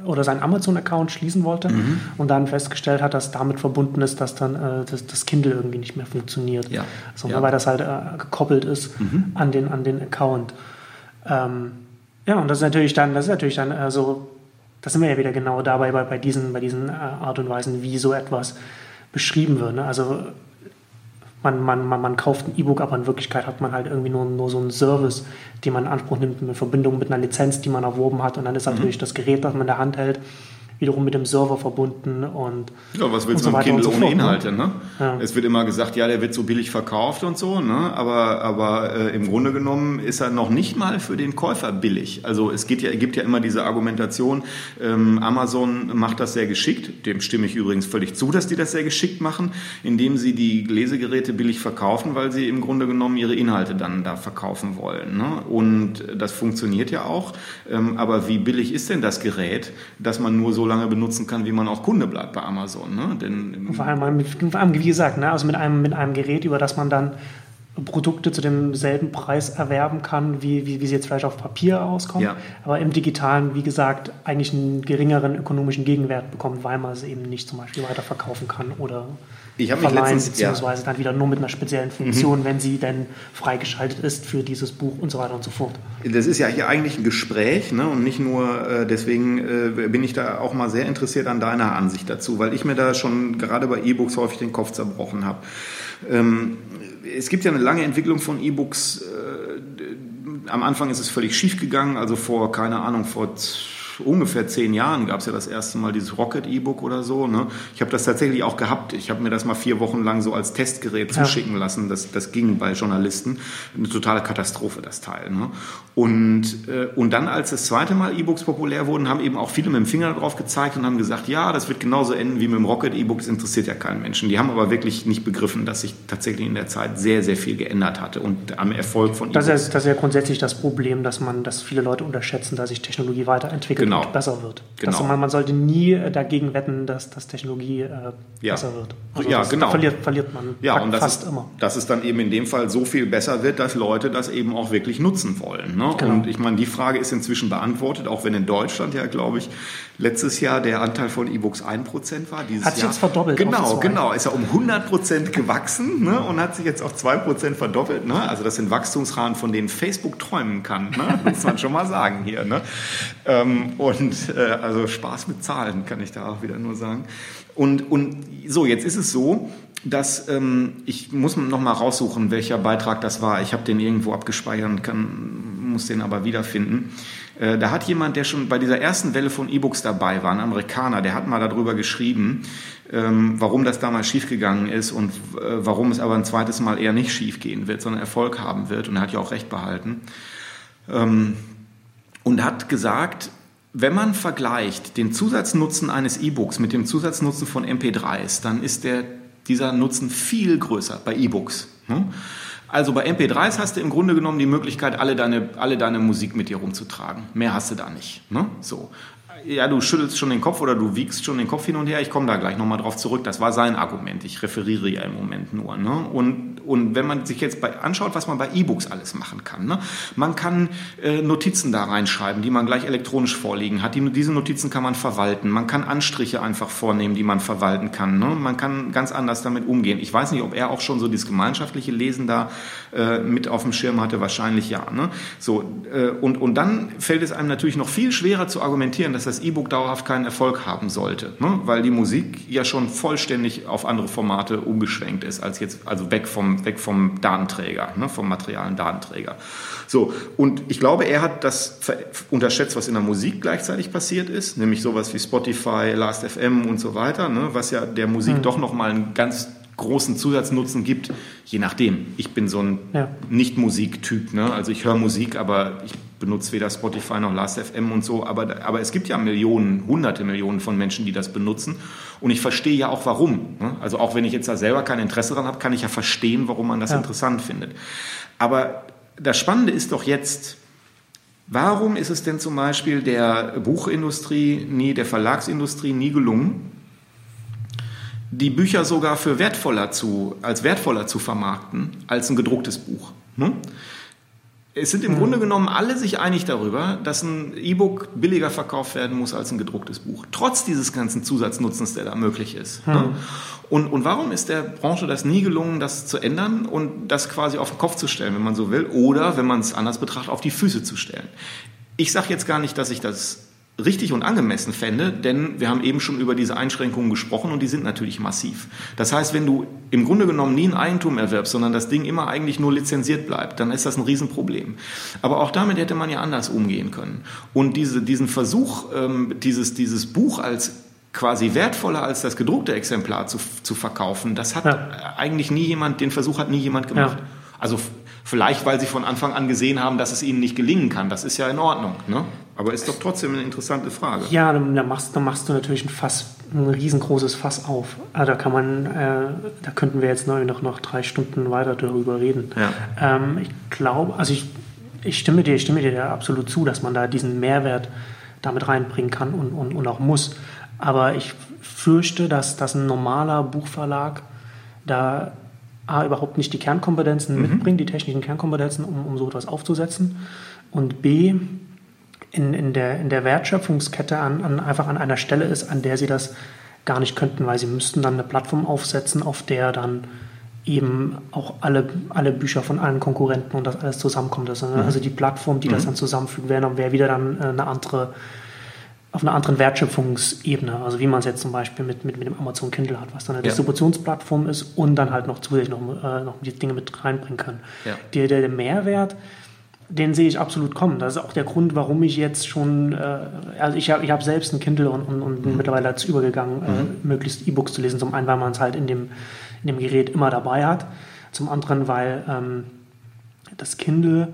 äh, oder sein Amazon-Account schließen wollte mhm. und dann festgestellt hat, dass damit verbunden ist, dass dann äh, das, das, Kindle irgendwie nicht mehr funktioniert. Ja. So, ja. Weil das halt äh, gekoppelt ist mhm. an, den, an den Account. Ähm, ja, und das ist natürlich dann, das ist natürlich dann äh, so, da sind wir ja wieder genau dabei bei, bei diesen, bei diesen äh, Art und Weisen, wie so etwas beschrieben wird. Ne? Also man, man, man, man kauft ein E-Book, aber in Wirklichkeit hat man halt irgendwie nur, nur so einen Service, den man in Anspruch nimmt, in Verbindung mit einer Lizenz, die man erworben hat. Und dann ist mhm. natürlich das Gerät, das man in der Hand hält, wiederum mit dem Server verbunden und ja was willst du so mit Kindle so ohne ne? Inhalte ne? Ja. es wird immer gesagt ja der wird so billig verkauft und so ne aber aber äh, im Grunde genommen ist er noch nicht mal für den Käufer billig also es geht ja gibt ja immer diese Argumentation ähm, Amazon macht das sehr geschickt dem stimme ich übrigens völlig zu dass die das sehr geschickt machen indem sie die Lesegeräte billig verkaufen weil sie im Grunde genommen ihre Inhalte dann da verkaufen wollen ne? und das funktioniert ja auch ähm, aber wie billig ist denn das Gerät dass man nur so lange benutzen kann, wie man auch Kunde bleibt bei Amazon. Ne? Denn, vor, allem, vor allem, wie gesagt, ne? also mit einem, mit einem Gerät, über das man dann Produkte zu demselben Preis erwerben kann, wie, wie, wie sie jetzt vielleicht auf Papier auskommen, ja. aber im Digitalen, wie gesagt, eigentlich einen geringeren ökonomischen Gegenwert bekommt, weil man es eben nicht zum Beispiel weiterverkaufen kann oder ich habe mich letztens, beziehungsweise ja. dann wieder nur mit einer speziellen Funktion, mhm. wenn sie denn freigeschaltet ist für dieses Buch und so weiter und so fort. Das ist ja hier eigentlich ein Gespräch ne? und nicht nur, äh, deswegen äh, bin ich da auch mal sehr interessiert an deiner Ansicht dazu, weil ich mir da schon gerade bei E-Books häufig den Kopf zerbrochen habe. Ähm, es gibt ja eine lange Entwicklung von E-Books. Äh, am Anfang ist es völlig schief gegangen, also vor, keine Ahnung, vor ungefähr zehn Jahren gab es ja das erste Mal dieses Rocket E-Book oder so. Ne? Ich habe das tatsächlich auch gehabt. Ich habe mir das mal vier Wochen lang so als Testgerät ja. zuschicken lassen. Das, das ging bei Journalisten. Eine totale Katastrophe, das Teil. Ne? Und, äh, und dann, als das zweite Mal E-Books populär wurden, haben eben auch viele mit dem Finger drauf gezeigt und haben gesagt, ja, das wird genauso enden wie mit dem Rocket E-Book. Das interessiert ja keinen Menschen. Die haben aber wirklich nicht begriffen, dass sich tatsächlich in der Zeit sehr, sehr viel geändert hatte und am Erfolg von E-Books. Das ist, das ist ja grundsätzlich das Problem, dass man, dass viele Leute unterschätzen, dass sich Technologie weiterentwickelt genau. Und besser wird. Genau. Man, man, sollte nie äh, dagegen wetten, dass, dass Technologie äh, ja. besser wird. Also ja, das, genau. Verliert, verliert man ja, und fast ist, immer. Dass es dann eben in dem Fall so viel besser wird, dass Leute das eben auch wirklich nutzen wollen. Ne? Genau. Und ich meine, die Frage ist inzwischen beantwortet, auch wenn in Deutschland ja, glaube ich, letztes Jahr der Anteil von E-Books 1% war. Dieses hat sich Jahr, jetzt verdoppelt. Genau, genau. Ist er um 100% gewachsen ne? und hat sich jetzt auf 2% verdoppelt. Ne? Also das sind Wachstumsraten, von denen Facebook träumen kann. Ne? Muss man schon mal sagen hier. Ne? Ähm, und äh, also Spaß mit Zahlen, kann ich da auch wieder nur sagen. Und, und so, jetzt ist es so, dass ähm, ich muss noch mal raussuchen, welcher Beitrag das war. Ich habe den irgendwo abgespeichert kann, muss den aber wiederfinden. Äh, da hat jemand, der schon bei dieser ersten Welle von E-Books dabei war, ein Amerikaner, der hat mal darüber geschrieben, ähm, warum das damals schiefgegangen ist und äh, warum es aber ein zweites Mal eher nicht schiefgehen wird, sondern Erfolg haben wird. Und er hat ja auch recht behalten. Ähm, und hat gesagt, wenn man vergleicht den Zusatznutzen eines E-Books mit dem Zusatznutzen von MP3s, dann ist der, dieser Nutzen viel größer bei E-Books. Also bei MP3s hast du im Grunde genommen die Möglichkeit, alle deine, alle deine Musik mit dir rumzutragen. Mehr hast du da nicht. Ne? So. Ja, du schüttelst schon den Kopf oder du wiegst schon den Kopf hin und her. Ich komme da gleich nochmal drauf zurück. Das war sein Argument. Ich referiere ja im Moment nur. Ne? Und, und wenn man sich jetzt bei, anschaut, was man bei E-Books alles machen kann. Ne? Man kann äh, Notizen da reinschreiben, die man gleich elektronisch vorliegen hat. Die, diese Notizen kann man verwalten. Man kann Anstriche einfach vornehmen, die man verwalten kann. Ne? Man kann ganz anders damit umgehen. Ich weiß nicht, ob er auch schon so dieses gemeinschaftliche Lesen da äh, mit auf dem Schirm hatte. Wahrscheinlich ja. Ne? So, äh, und, und dann fällt es einem natürlich noch viel schwerer zu argumentieren, dass das E-Book dauerhaft keinen Erfolg haben sollte, ne? weil die Musik ja schon vollständig auf andere Formate umgeschwenkt ist, als jetzt, also weg vom, weg vom Datenträger, ne? vom materialen Datenträger. So, und ich glaube, er hat das unterschätzt, was in der Musik gleichzeitig passiert ist, nämlich sowas wie Spotify, Last.fm und so weiter, ne? was ja der Musik mhm. doch nochmal einen ganz großen Zusatznutzen gibt, je nachdem. Ich bin so ein ja. Nicht-Musik-Typ, ne? also ich höre Musik, aber ich benutze weder Spotify noch Last.fm und so, aber, aber es gibt ja Millionen, hunderte Millionen von Menschen, die das benutzen und ich verstehe ja auch warum. Ne? Also auch wenn ich jetzt da selber kein Interesse daran habe, kann ich ja verstehen, warum man das ja. interessant findet. Aber das Spannende ist doch jetzt, warum ist es denn zum Beispiel der Buchindustrie nie, der Verlagsindustrie nie gelungen, die Bücher sogar für wertvoller zu, als wertvoller zu vermarkten als ein gedrucktes Buch? Ne? Es sind im. Grunde genommen alle sich einig darüber, dass ein E-Book billiger verkauft werden muss als ein gedrucktes Buch. Trotz dieses ganzen Zusatznutzens, der da möglich ist. Ne? Und, und warum ist der Branche das nie gelungen, das zu ändern und das quasi auf den Kopf zu stellen, wenn man so will, oder wenn man es anders betrachtet, auf die Füße zu stellen? Ich sage jetzt gar nicht, dass ich das richtig und angemessen fände, denn wir haben eben schon über diese Einschränkungen gesprochen und die sind natürlich massiv. Das heißt, wenn du im Grunde genommen nie ein Eigentum erwirbst, sondern das Ding immer eigentlich nur lizenziert bleibt, dann ist das ein Riesenproblem. Aber auch damit hätte man ja anders umgehen können. Und diese, diesen Versuch, ähm, dieses, dieses Buch als quasi wertvoller als das gedruckte Exemplar zu, zu verkaufen, das hat ja. eigentlich nie jemand, den Versuch hat nie jemand gemacht. Ja. Also Vielleicht, weil sie von Anfang an gesehen haben, dass es ihnen nicht gelingen kann. Das ist ja in Ordnung. Ne? Aber ist doch trotzdem eine interessante Frage. Ja, dann, dann, machst, dann machst du natürlich ein Fass, ein riesengroßes Fass auf. Also da kann man, äh, da könnten wir jetzt noch, noch drei Stunden weiter darüber reden. Ja. Ähm, ich glaube, also ich, ich stimme dir, ich stimme dir da absolut zu, dass man da diesen Mehrwert damit reinbringen kann und, und, und auch muss. Aber ich fürchte, dass, dass ein normaler Buchverlag da A, überhaupt nicht die Kernkompetenzen mhm. mitbringt, die technischen Kernkompetenzen, um, um so etwas aufzusetzen. Und B, in, in, der, in der Wertschöpfungskette an, an, einfach an einer Stelle ist, an der sie das gar nicht könnten, weil sie müssten dann eine Plattform aufsetzen, auf der dann eben auch alle, alle Bücher von allen Konkurrenten und das alles zusammenkommt. Also, mhm. also die Plattform, die mhm. das dann zusammenfügt, wäre wär wieder dann äh, eine andere auf einer anderen Wertschöpfungsebene, also wie man es jetzt zum Beispiel mit, mit, mit dem Amazon Kindle hat, was dann eine ja. Distributionsplattform ist und dann halt noch zusätzlich noch, äh, noch die Dinge mit reinbringen kann. Ja. Der, der, der, Mehrwert, den sehe ich absolut kommen. Das ist auch der Grund, warum ich jetzt schon, äh, also ich habe ich hab selbst ein Kindle und, und, und bin mhm. mittlerweile dazu übergegangen, äh, mhm. äh, möglichst E-Books zu lesen. Zum einen, weil man es halt in dem, in dem Gerät immer dabei hat, zum anderen, weil ähm, das Kindle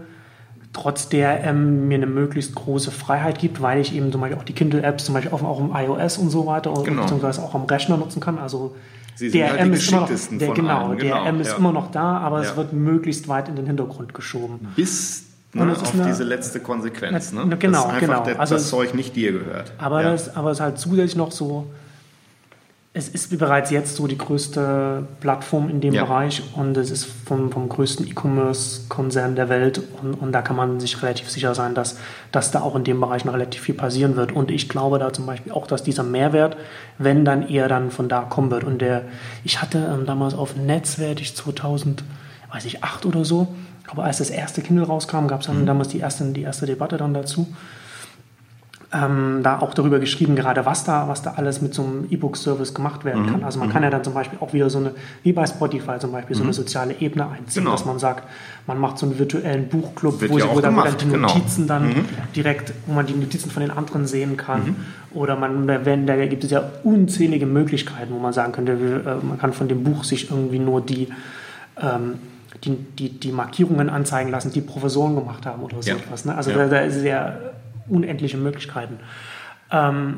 trotz der ähm, mir eine möglichst große Freiheit gibt, weil ich eben zum Beispiel auch die Kindle-Apps zum Beispiel auch, auch im iOS und so weiter und genau. beziehungsweise auch am Rechner nutzen kann. Also Sie DRM halt ist immer noch, der, genau, genau, DRM ist ja. immer noch da, aber ja. es wird möglichst weit in den Hintergrund geschoben. Bis ne, auf eine, diese letzte Konsequenz. Ne? Genau, Dass genau. Der, also, das Zeug nicht dir gehört. Aber, ja. das, aber es ist halt zusätzlich noch so, es ist bereits jetzt so die größte Plattform in dem ja. Bereich und es ist vom, vom größten E-Commerce-Konzern der Welt und, und, da kann man sich relativ sicher sein, dass, dass da auch in dem Bereich noch relativ viel passieren wird. Und ich glaube da zum Beispiel auch, dass dieser Mehrwert, wenn dann eher dann von da kommen wird. Und der, ich hatte ähm, damals auf Netzwert, ich 2000, weiß ich, 8 oder so, aber als das erste Kindle rauskam, gab es dann mhm. damals die erste, die erste Debatte dann dazu ähm, da auch darüber geschrieben, gerade was da, was da alles mit so einem E-Book-Service gemacht werden mhm. kann. Also man mhm. kann ja dann zum Beispiel auch wieder so eine, wie bei Spotify zum Beispiel, so eine mhm. soziale Ebene einziehen, genau. dass man sagt, man macht so einen virtuellen Buchclub, wo, ja wo dann die genau. Notizen genau. dann mhm. direkt, wo man die Notizen von den anderen sehen kann. Mhm. Oder man, wenn, da gibt es ja unzählige Möglichkeiten, wo man sagen könnte, äh, man kann von dem Buch sich irgendwie nur die ähm, die, die, die Markierungen anzeigen lassen, die Professoren gemacht haben oder so ja. etwas. Ne? Also ja. da, da ist ja unendliche Möglichkeiten. Ähm,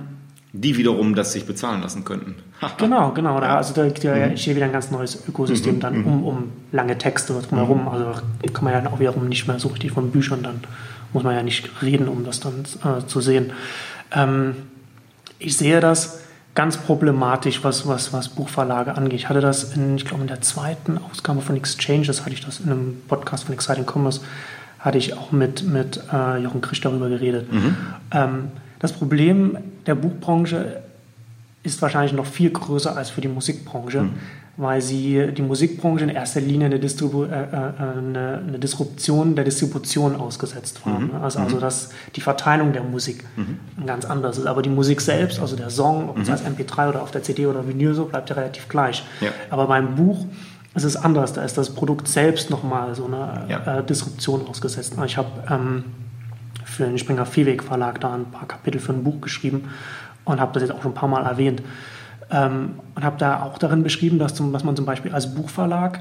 die wiederum das sich bezahlen lassen könnten. genau, genau. Da, also da, da mhm. entsteht wieder ein ganz neues Ökosystem mhm. dann mhm. um, um lange Texte drumherum. Also kann man ja auch wiederum nicht mehr so richtig von Büchern, dann muss man ja nicht reden, um das dann äh, zu sehen. Ähm, ich sehe das ganz problematisch, was, was, was Buchverlage angeht. Ich hatte das in, ich glaube, in der zweiten Ausgabe von Exchanges, hatte ich das in einem Podcast von Exciting Commerce, hatte ich auch mit, mit äh, Jochen Krisch darüber geredet. Mhm. Ähm, das Problem der Buchbranche ist wahrscheinlich noch viel größer als für die Musikbranche. Mhm weil sie die Musikbranche in erster Linie eine, Distribu äh, äh, eine, eine Disruption der Distribution ausgesetzt war. Mhm. Also, also mhm. dass die Verteilung der Musik mhm. ganz anders ist. Aber die Musik selbst, also der Song, ob es mhm. als MP3 oder auf der CD oder Vinyl so, bleibt ja relativ gleich. Ja. Aber beim Buch ist es anders. Da ist das Produkt selbst nochmal so eine ja. äh, Disruption ausgesetzt. Ich habe ähm, für den Springer Viehweg Verlag da ein paar Kapitel für ein Buch geschrieben und habe das jetzt auch schon ein paar Mal erwähnt. Ähm, und habe da auch darin beschrieben, dass, zum, dass man zum Beispiel als Buchverlag,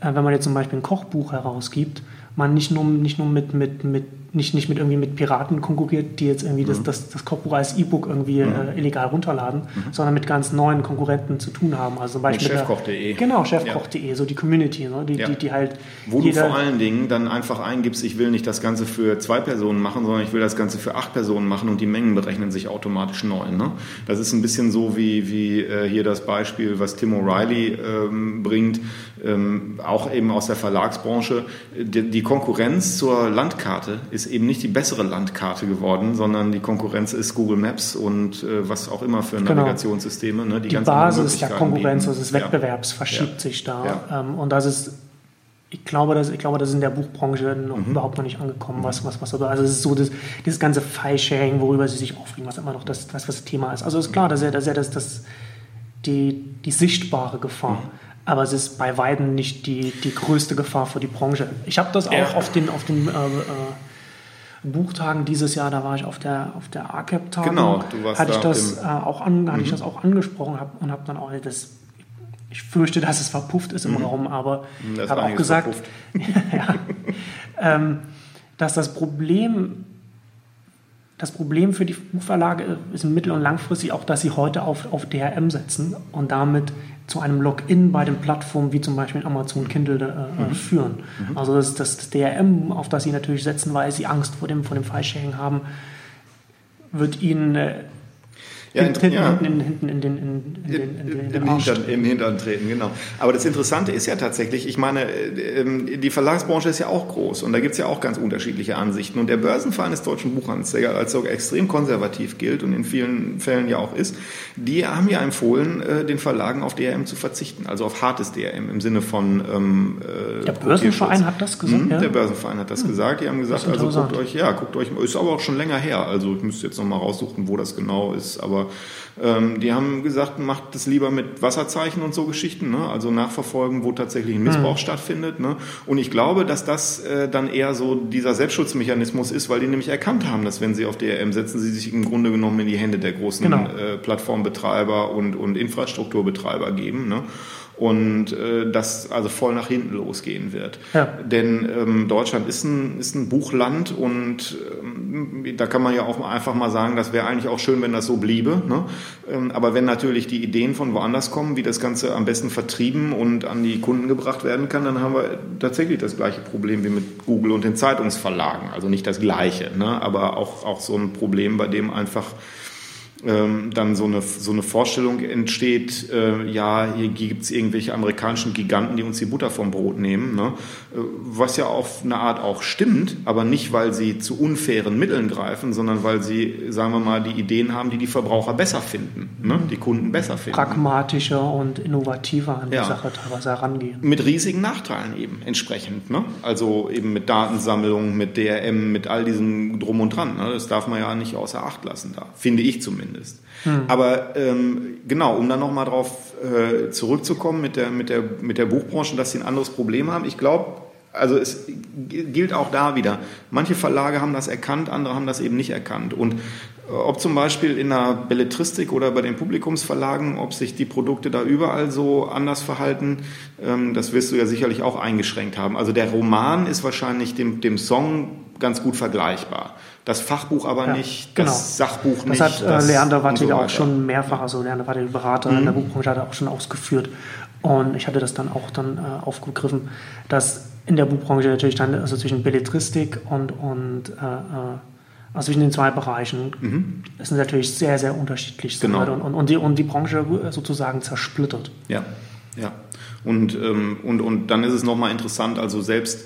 äh, wenn man jetzt zum Beispiel ein Kochbuch herausgibt, man nicht nur, nicht nur mit, mit, mit nicht, nicht mit irgendwie mit Piraten konkurriert, die jetzt irgendwie mhm. das, das, das Kochbuch als E-Book irgendwie mhm. äh, illegal runterladen, mhm. sondern mit ganz neuen Konkurrenten zu tun haben. Also zum Beispiel chefkoch.de. Genau, chefkoch.de, ja. so die Community, ne? die, ja. die, die, halt. Wo du vor allen Dingen dann einfach eingibst, ich will nicht das Ganze für zwei Personen machen, sondern ich will das Ganze für acht Personen machen und die Mengen berechnen sich automatisch neu. Ne? Das ist ein bisschen so wie, wie äh, hier das Beispiel, was Tim O'Reilly ähm, bringt, ähm, auch eben aus der Verlagsbranche. Die, die Konkurrenz zur Landkarte ist eben nicht die bessere Landkarte geworden, sondern die Konkurrenz ist Google Maps und äh, was auch immer für genau. Navigationssysteme. Ne, die, die Basis der Konkurrenz, also des Wettbewerbs ja. verschiebt ja. sich da. Ja. Ähm, und das ist ich glaube, das, ich glaube, das ist in der Buchbranche noch mhm. überhaupt noch nicht angekommen, was, was, was, also es ist so das, dieses ganze File-Sharing, worüber sie sich aufregen, was immer noch das, das, was das Thema ist. Also ist klar, dass er, dass er das, das, die, die sichtbare Gefahr. Mhm. Aber es ist bei Weitem nicht die, die größte Gefahr für die Branche. Ich habe das auch ja. auf den, auf den äh, äh, Buchtagen dieses Jahr, da war ich auf der, auf der ACAP-Tagung. Genau, du warst hatte da ich das äh, auch an, hatte ich mhm. das auch angesprochen hab, und habe dann auch das ich fürchte, dass es verpufft ist im mhm. Raum, aber habe auch gesagt, ja, ähm, dass das Problem, das Problem für die Buchverlage ist mittel- und langfristig auch, dass sie heute auf, auf DRM setzen und damit zu einem Login bei den Plattformen wie zum Beispiel Amazon Kindle äh, äh, mhm. führen. Mhm. Also das, das, das, DRM, auf das sie natürlich setzen, weil sie Angst vor dem, vor dem File-Sharing haben, wird ihnen äh, ja, hinten, ja. hinten, hinten in den, in, in, in, Im, Hintern, Im Hintern treten, genau. Aber das Interessante ist ja tatsächlich, ich meine, ähm, die Verlagsbranche ist ja auch groß und da gibt es ja auch ganz unterschiedliche Ansichten. Und der Börsenverein des deutschen Buchhandels, der als sogar extrem konservativ gilt und in vielen Fällen ja auch ist, die haben ja empfohlen, äh, den Verlagen auf DRM zu verzichten, also auf hartes DRM im Sinne von. Ähm, äh, der Börsenverein hat das gesagt. Mhm, ja? Der Börsenverein hat das mhm. gesagt. Die haben gesagt, also guckt euch, ja, guckt euch, ist aber auch schon länger her. Also ich müsste jetzt nochmal raussuchen, wo das genau ist, aber ähm, die haben gesagt, macht das lieber mit Wasserzeichen und so Geschichten, ne? also nachverfolgen, wo tatsächlich ein Missbrauch mhm. stattfindet. Ne? Und ich glaube, dass das äh, dann eher so dieser Selbstschutzmechanismus ist, weil die nämlich erkannt haben, dass wenn sie auf DRM setzen, sie sich im Grunde genommen in die Hände der großen genau. äh, Plattformbetreiber und, und Infrastrukturbetreiber geben. Ne? Und äh, das also voll nach hinten losgehen wird. Ja. Denn ähm, Deutschland ist ein, ist ein Buchland und ähm, da kann man ja auch einfach mal sagen, das wäre eigentlich auch schön, wenn das so bliebe. Ne? Ähm, aber wenn natürlich die Ideen von woanders kommen, wie das Ganze am besten vertrieben und an die Kunden gebracht werden kann, dann haben wir tatsächlich das gleiche Problem wie mit Google und den Zeitungsverlagen. Also nicht das gleiche, ne? aber auch, auch so ein Problem, bei dem einfach ähm, dann so eine, so eine Vorstellung entsteht, äh, ja, hier gibt es irgendwelche amerikanischen Giganten, die uns die Butter vom Brot nehmen, ne? Äh, was ja auf eine Art auch stimmt, aber nicht, weil sie zu unfairen Mitteln greifen, sondern weil sie, sagen wir mal, die Ideen haben, die die Verbraucher besser finden, ne? die Kunden besser finden. Pragmatischer und innovativer an die ja. Sache teilweise herangehen. Mit riesigen Nachteilen eben entsprechend. Ne? Also eben mit Datensammlung, mit DRM, mit all diesem Drum und Dran. Ne? Das darf man ja nicht außer Acht lassen da, finde ich zumindest zumindest. Hm. Aber ähm, genau, um dann nochmal darauf äh, zurückzukommen mit der, mit, der, mit der Buchbranche, dass sie ein anderes Problem haben. Ich glaube, also es gilt auch da wieder. Manche Verlage haben das erkannt, andere haben das eben nicht erkannt. Und äh, ob zum Beispiel in der Belletristik oder bei den Publikumsverlagen, ob sich die Produkte da überall so anders verhalten, ähm, das wirst du ja sicherlich auch eingeschränkt haben. Also der Roman ist wahrscheinlich dem, dem Song ganz gut vergleichbar. Das Fachbuch aber ja, nicht, das genau. Sachbuch nicht. Das hat äh, Leander Wattig so auch schon mehrfach, also Leander Wattig, Berater mhm. in der Buchbranche, hat er auch schon ausgeführt. Und ich hatte das dann auch dann äh, aufgegriffen, dass in der Buchbranche natürlich dann also zwischen Belletristik und, und äh, äh Also zwischen den zwei Bereichen. Mhm. Sind natürlich sehr, sehr unterschiedlich. Genau. Und, und, und, die, und die Branche sozusagen zersplittert. Ja, ja. Und, ähm, und, und dann ist es nochmal interessant, also selbst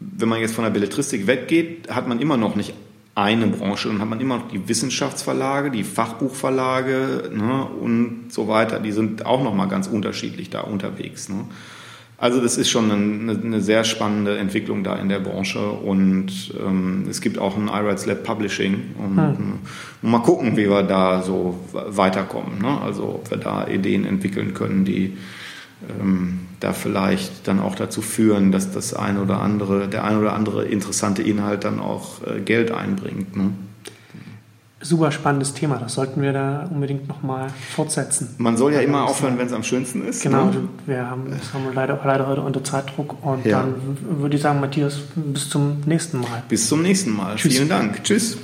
wenn man jetzt von der Belletristik weggeht, hat man immer noch nicht eine Branche. Dann hat man immer noch die Wissenschaftsverlage, die Fachbuchverlage ne, und so weiter. Die sind auch nochmal ganz unterschiedlich da unterwegs. Ne. Also das ist schon eine, eine, sehr spannende Entwicklung da in der Branche und ähm, es gibt auch ein iRights Lab Publishing und, hm. und, mal gucken, wie wir da so weiterkommen. Ne? Also ob wir da Ideen entwickeln können, die ähm, da vielleicht dann auch dazu führen, dass das ein oder andere, der ein oder andere interessante Inhalt dann auch äh, Geld einbringt. Ne? Super spannendes Thema, das sollten wir da unbedingt nochmal fortsetzen. Man soll ja immer aufhören, wenn es am schönsten ist. Genau, ne? wir haben, das haben wir leider, leider heute unter Zeitdruck und ja. dann würde ich sagen, Matthias, bis zum nächsten Mal. Bis zum nächsten Mal. Tschüss. Vielen Dank. Tschüss.